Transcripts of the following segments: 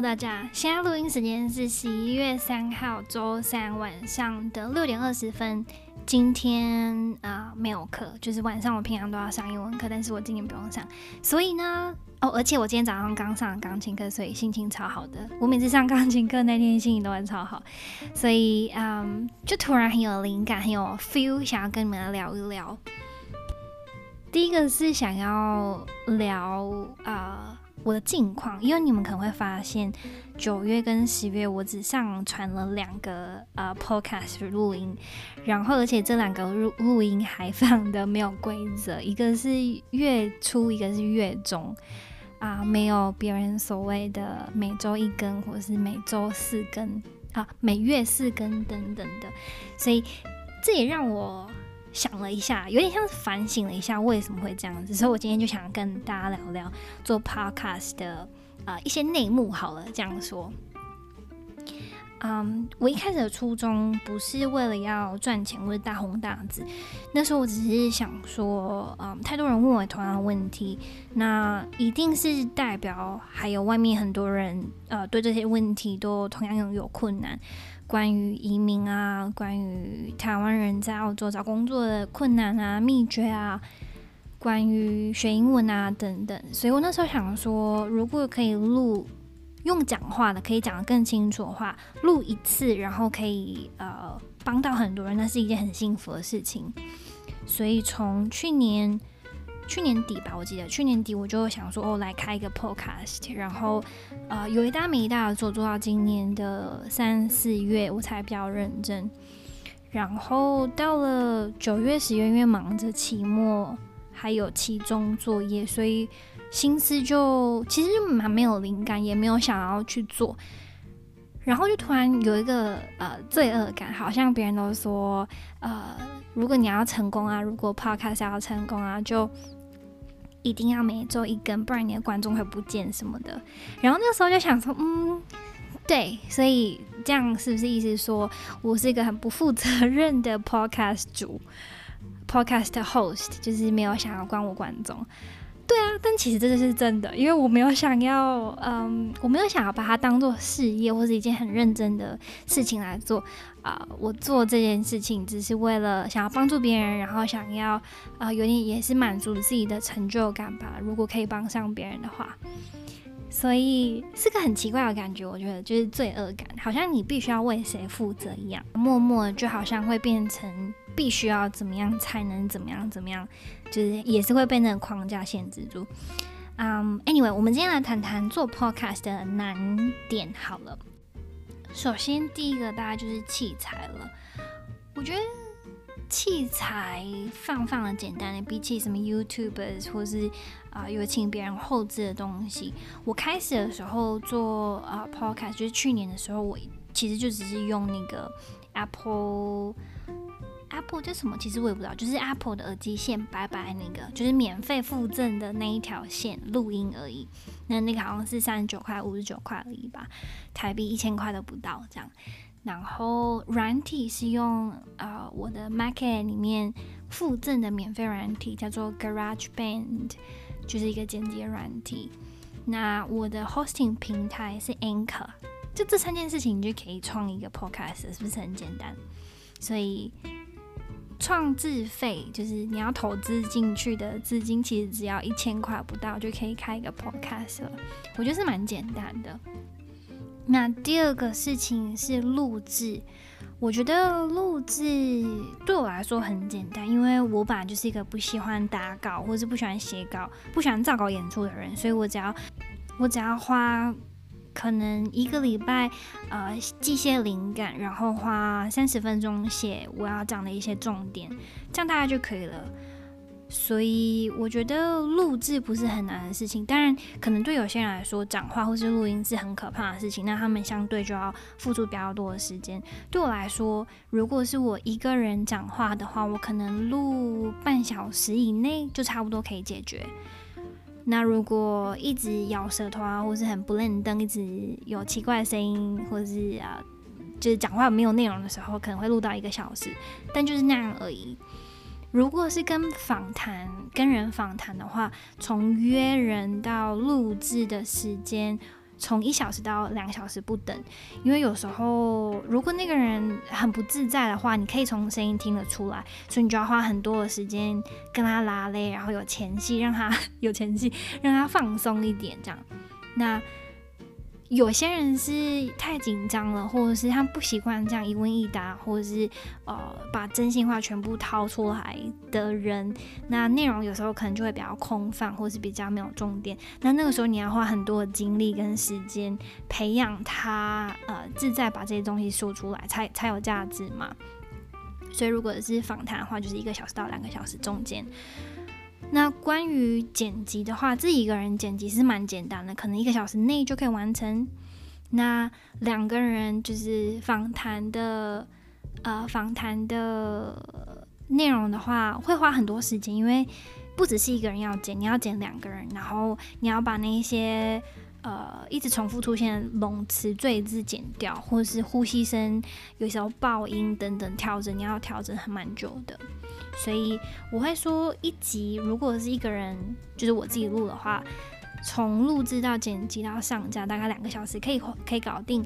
大家，现在录音时间是十一月三号周三晚上的六点二十分。今天啊、没有课，就是晚上我平常都要上英文课，但是我今天不用上。所以呢，哦，而且我今天早上刚上钢琴课，所以心情超好的。我每次上钢琴课那天心情都会超好，所以嗯，就突然很有灵感，很有 feel，想要跟你们聊一聊。第一个是想要聊啊。我的近况，因为你们可能会发现，九月跟十月我只上传了两个呃 podcast 录音，然后而且这两个录录音还放的没有规则，一个是月初，一个是月中，啊、没有别人所谓的每周一更或者是每周四更啊，每月四更等等的，所以这也让我。想了一下，有点像是反省了一下为什么会这样子，所以我今天就想跟大家聊聊做 podcast 的呃一些内幕。好了，这样说，嗯，我一开始的初衷不是为了要赚钱或者大红大紫，那时候我只是想说，嗯，太多人问我同样的问题，那一定是代表还有外面很多人呃对这些问题都同样有有困难。关于移民啊，关于台湾人在澳洲找工作的困难啊、秘诀啊，关于学英文啊等等，所以我那时候想说，如果可以录用讲话的，可以讲得更清楚的话，录一次，然后可以呃帮到很多人，那是一件很幸福的事情。所以从去年。去年底吧，我记得去年底我就想说，哦，来开一个 podcast，然后，呃，有一搭没一搭的做，做到今年的三四月，我才比较认真。然后到了九月、十月，因为忙着期末还有期中作业，所以心思就其实蛮没有灵感，也没有想要去做。然后就突然有一个呃罪恶感，好像别人都说，呃，如果你要成功啊，如果 podcast 要成功啊，就一定要每周一更，不然你的观众会不见什么的。然后那时候就想说，嗯，对，所以这样是不是意思说我是一个很不负责任的 podcast 主，podcast host，就是没有想要关我观众。对啊，但其实这个是真的，因为我没有想要，嗯，我没有想要把它当做事业或是一件很认真的事情来做啊，我做这件事情只是为了想要帮助别人，然后想要啊，有点也是满足自己的成就感吧。如果可以帮上别人的话。所以是个很奇怪的感觉，我觉得就是罪恶感，好像你必须要为谁负责一样，默默就好像会变成必须要怎么样才能怎么样怎么样，就是也是会被那个框架限制住。嗯，Anyway，我们今天来谈谈做 podcast 的难点好了。首先第一个大概就是器材了，我觉得。器材放放的简单的，比起什么 YouTubers 或是啊、有请别人后置的东西，我开始的时候做啊、Podcast，就是去年的时候，我其实就只是用那个 Apple Apple 叫什么，其实我也不知道，就是 Apple 的耳机线，白白那个，就是免费附赠的那一条线录音而已。那那个好像是三十九块、五十九块而已吧，台币一千块都不到这样。然后软体是用呃我的 Mac 里面附赠的免费软体，叫做 GarageBand，就是一个剪辑软体。那我的 hosting 平台是 Anchor，就这三件事情你就可以创一个 podcast，是不是很简单？所以创自费就是你要投资进去的资金，其实只要一千块不到就可以开一个 podcast 了。我觉得是蛮简单的。那第二个事情是录制，我觉得录制对我来说很简单，因为我本来就是一个不喜欢打稿或是不喜欢写稿、不喜欢照稿演出的人，所以我只要我只要花可能一个礼拜，呃，记些灵感，然后花三十分钟写我要讲的一些重点，这样大概就可以了。所以我觉得录制不是很难的事情，当然可能对有些人来说，讲话或是录音是很可怕的事情，那他们相对就要付出比较多的时间。对我来说，如果是我一个人讲话的话，我可能录半小时以内就差不多可以解决。那如果一直咬舌头啊，或是很不认真，一直有奇怪的声音，或是啊，就是讲话没有内容的时候，可能会录到一个小时，但就是那样而已。如果是跟访谈、跟人访谈的话，从约人到录制的时间，从一小时到两小时不等，因为有时候如果那个人很不自在的话，你可以从声音听得出来，所以你就要花很多的时间跟他拉嘞，然后有前戏，让他有前戏，让他放松一点，这样。那。有些人是太紧张了，或者是他不习惯这样一问一答，或者是呃把真心话全部掏出来的人，那内容有时候可能就会比较空泛，或是比较没有重点。那那个时候你要花很多的精力跟时间培养他呃自在把这些东西说出来，才才有价值嘛。所以如果是访谈的话，就是一个小时到两个小时中间。那关于剪辑的话，自己一个人剪辑是蛮简单的，可能一个小时内就可以完成。那两个人就是访谈的，呃，访谈的内容的话，会花很多时间，因为不只是一个人要剪，你要剪两个人，然后你要把那些呃一直重复出现的冗词赘字剪掉，或者是呼吸声，有时候爆音等等调整，你要调整很蛮久的。所以我会说，一集如果是一个人，就是我自己录的话，从录制到剪辑到上架，大概两个小时可以可以搞定。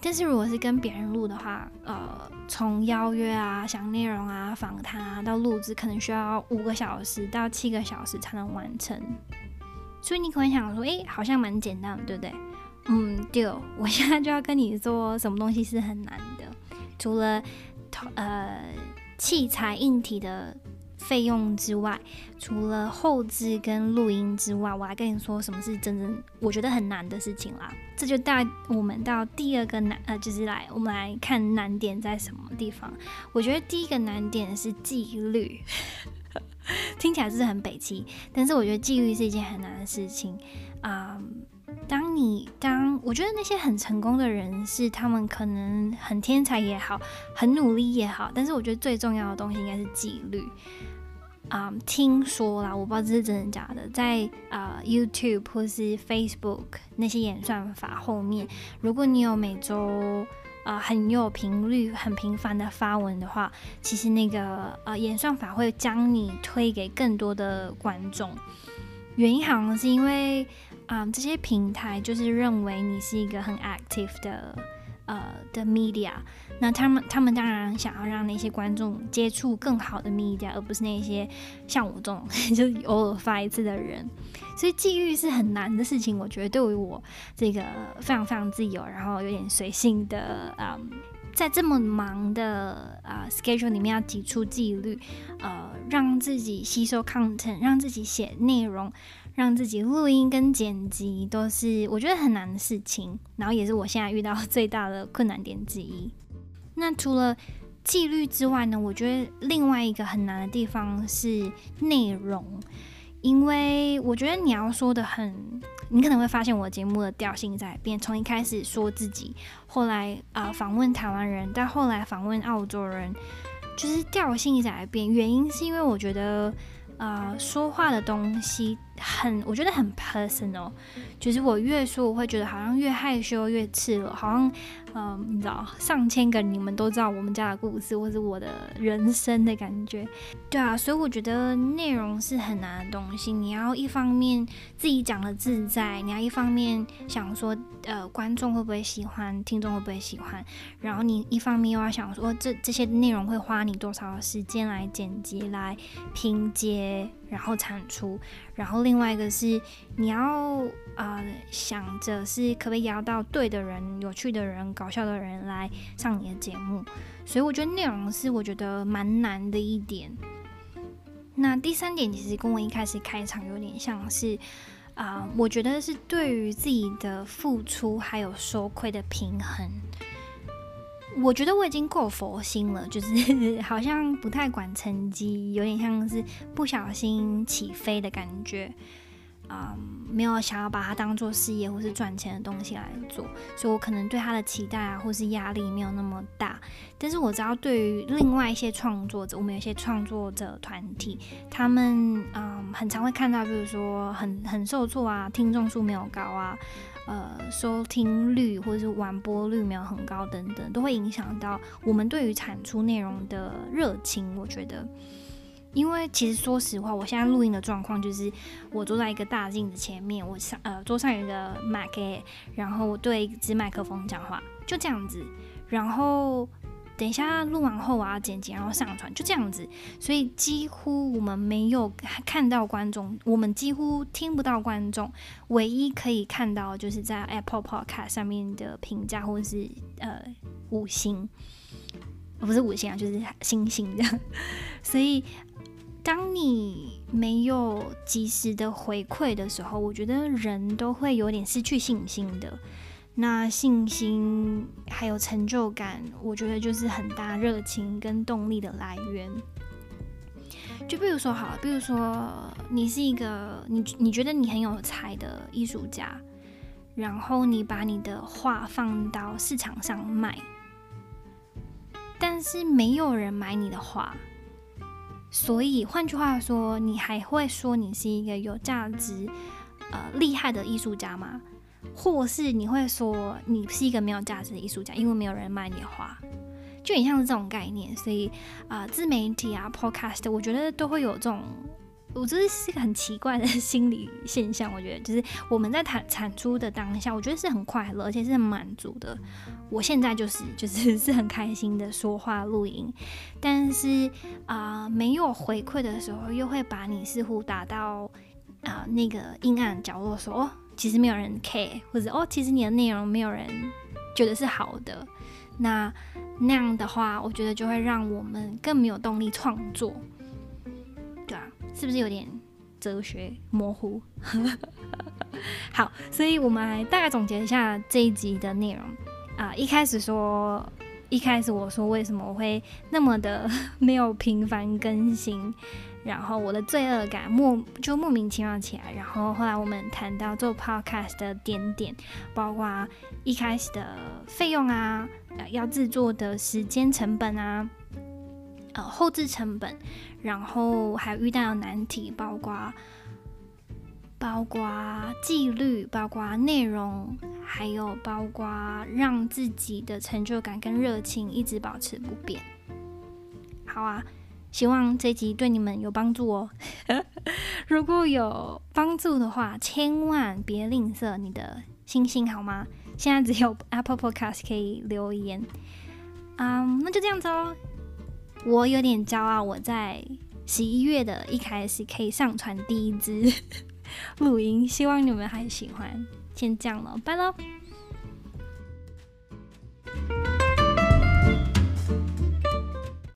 但是如果是跟别人录的话，呃，从邀约啊、想内容啊、访谈啊到录制，可能需要五个小时到七个小时才能完成。所以你可能想说，诶，好像蛮简单的，对不对？嗯，对。我现在就要跟你说，什么东西是很难的，除了呃。器材硬体的费用之外，除了后置跟录音之外，我来跟你说什么是真正我觉得很难的事情啦。这就带我们到第二个难，呃，就是来我们来看难点在什么地方。我觉得第一个难点是纪律，听起来是很北七，但是我觉得纪律是一件很难的事情啊。当你当我觉得那些很成功的人是他们可能很天才也好，很努力也好，但是我觉得最重要的东西应该是纪律。啊、听说啦，我不知道这是真的假的，在啊、YouTube 或是 Facebook 那些演算法后面，如果你有每周、呃、很有频率、很频繁的发文的话，其实那个呃演算法会将你推给更多的观众。原因好像是因为。啊、这些平台就是认为你是一个很 active 的呃的 media，那他们他们当然想要让那些观众接触更好的 media，而不是那些像我这种 就偶尔发一次的人。所以纪律是很难的事情，我觉得对于我这个非常非常自由，然后有点随性的啊、嗯，在这么忙的啊、schedule 里面要挤出纪律，呃，让自己吸收 content，让自己写内容。让自己录音跟剪辑都是我觉得很难的事情，然后也是我现在遇到最大的困难点之一。那除了纪律之外呢，我觉得另外一个很难的地方是内容，因为我觉得你要说的很，你可能会发现我节目的调性在变，从一开始说自己，后来啊、访问台湾人，到后来访问澳洲人，就是调性在变。原因是因为我觉得。呃，说话的东西很，我觉得很 personal，就是我越说，我会觉得好像越害羞越赤裸，好像，嗯、你知道，上千个你们都知道我们家的故事，或是我的人生的感觉，对啊，所以我觉得内容是很难的东西，你要一方面自己讲的自在，你要一方面想说，呃，观众会不会喜欢，听众会不会喜欢，然后你一方面又要想说，这这些内容会花你多少时间来剪辑、来拼接。然后产出，然后另外一个是你要啊、想着是可不可以邀到对的人、有趣的人、搞笑的人来上你的节目，所以我觉得内容是我觉得蛮难的一点。那第三点其实跟我一开始开场有点像是啊、我觉得是对于自己的付出还有收亏的平衡。我觉得我已经够佛心了，就是好像不太管成绩，有点像是不小心起飞的感觉，啊、嗯，没有想要把它当做事业或是赚钱的东西来做，所以我可能对他的期待啊或是压力没有那么大。但是我知道，对于另外一些创作者，我们有些创作者团体，他们嗯很常会看到，比如说很很受挫啊，听众数没有高啊。呃，收听率或者是完播率没有很高等等，都会影响到我们对于产出内容的热情。我觉得，因为其实说实话，我现在录音的状况就是我坐在一个大镜子前面，我上呃桌上有一个麦克然后我对一支麦克风讲话，就这样子。然后等一下录完后我要剪辑，然后上传，就这样子。所以几乎我们没有看到观众，我们几乎听不到观众。唯一可以看到就是在 Apple Podcast 上面的评价或者是呃五星，不是五星啊，就是星星这样。所以。当你没有及时的回馈的时候，我觉得人都会有点失去信心的。那信心还有成就感，我觉得就是很大热情跟动力的来源。就比如说，好，比如说你是一个你你觉得你很有才的艺术家，然后你把你的画放到市场上卖，但是没有人买你的画。所以，换句话说，你还会说你是一个有价值、呃厉害的艺术家吗？或是你会说你是一个没有价值的艺术家，因为没有人买你的画，就很像是这种概念。所以，啊、自媒体啊，podcast，我觉得都会有这种。我觉得是一个很奇怪的心理现象。我觉得就是我们在产产出的当下，我觉得是很快乐，而且是很满足的。我现在就是 就是是很开心的说话录音，但是啊、没有回馈的时候，又会把你似乎打到啊、那个阴暗角落说，其实没有人 care，或者哦，其实你的内容没有人觉得是好的。那那样的话，我觉得就会让我们更没有动力创作。对啊是不是有点哲学模糊？好，所以我们来大概总结一下这一集的内容啊。一开始说，一开始我说为什么我会那么的 没有频繁更新，然后我的罪恶感莫就莫名其妙起来。然后后来我们谈到做 podcast 的点点，包括一开始的费用啊，要制作的时间成本啊。呃，后制成本，然后还遇到的难题，包括包括纪律，包括内容，还有包括让自己的成就感跟热情一直保持不变。好啊，希望这集对你们有帮助哦。如果有帮助的话，千万别吝啬你的星星好吗？现在只有 Apple Podcast 可以留言。嗯、那就这样子哦。我有点骄傲，我在十一月的一开始可以上传第一支 录音，希望你们还喜欢。先这样了，拜喽。